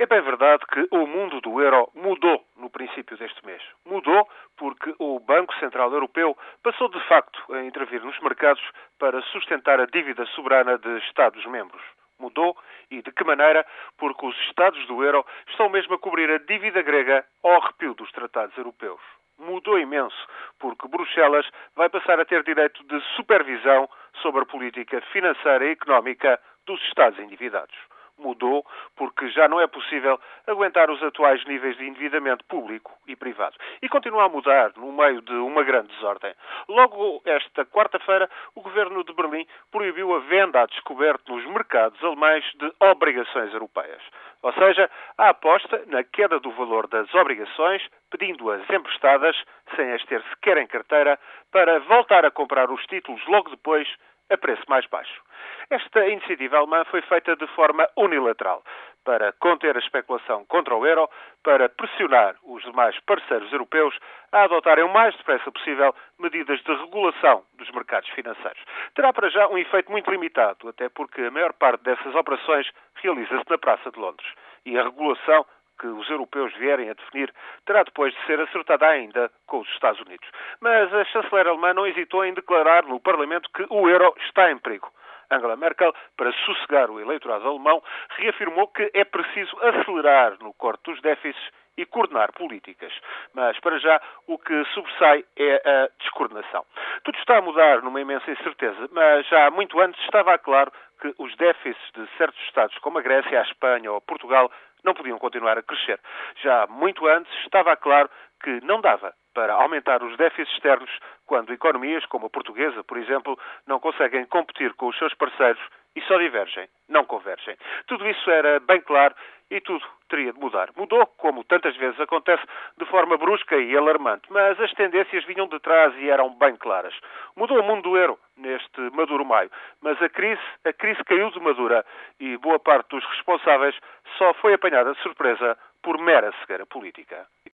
É bem verdade que o mundo do euro mudou no princípio deste mês. Mudou porque o Banco Central Europeu passou de facto a intervir nos mercados para sustentar a dívida soberana de Estados-membros. Mudou e de que maneira? Porque os Estados do euro estão mesmo a cobrir a dívida grega ao arrepio dos tratados europeus. Mudou imenso, porque Bruxelas vai passar a ter direito de supervisão sobre a política financeira e económica dos Estados endividados mudou porque já não é possível aguentar os atuais níveis de endividamento público e privado. E continua a mudar no meio de uma grande desordem. Logo esta quarta-feira, o governo de Berlim proibiu a venda a descoberto nos mercados alemães de obrigações europeias. Ou seja, a aposta na queda do valor das obrigações, pedindo-as emprestadas, sem as ter sequer em carteira, para voltar a comprar os títulos logo depois a preço mais baixo. Esta iniciativa alemã foi feita de forma unilateral para conter a especulação contra o euro, para pressionar os demais parceiros europeus a adotarem o mais depressa possível medidas de regulação dos mercados financeiros. Terá para já um efeito muito limitado, até porque a maior parte dessas operações realiza-se na Praça de Londres. E a regulação que os europeus vierem a definir terá depois de ser acertada ainda com os Estados Unidos. Mas a chanceler alemã não hesitou em declarar no Parlamento que o euro está em perigo. Angela Merkel, para sossegar o eleitorado alemão, reafirmou que é preciso acelerar no corte dos déficits e coordenar políticas. Mas, para já, o que sobressai é a descoordenação. Tudo está a mudar numa imensa incerteza, mas já muito antes estava claro que os déficits de certos Estados, como a Grécia, a Espanha ou Portugal, não podiam continuar a crescer. Já muito antes estava claro que não dava para aumentar os déficits externos quando economias como a portuguesa, por exemplo, não conseguem competir com os seus parceiros e só divergem, não convergem. Tudo isso era bem claro e tudo teria de mudar. Mudou, como tantas vezes acontece, de forma brusca e alarmante, mas as tendências vinham de trás e eram bem claras. Mudou o mundo do euro neste Maduro Maio, mas a crise, a crise caiu de madura e boa parte dos responsáveis só foi apanhada de surpresa por mera cegueira política.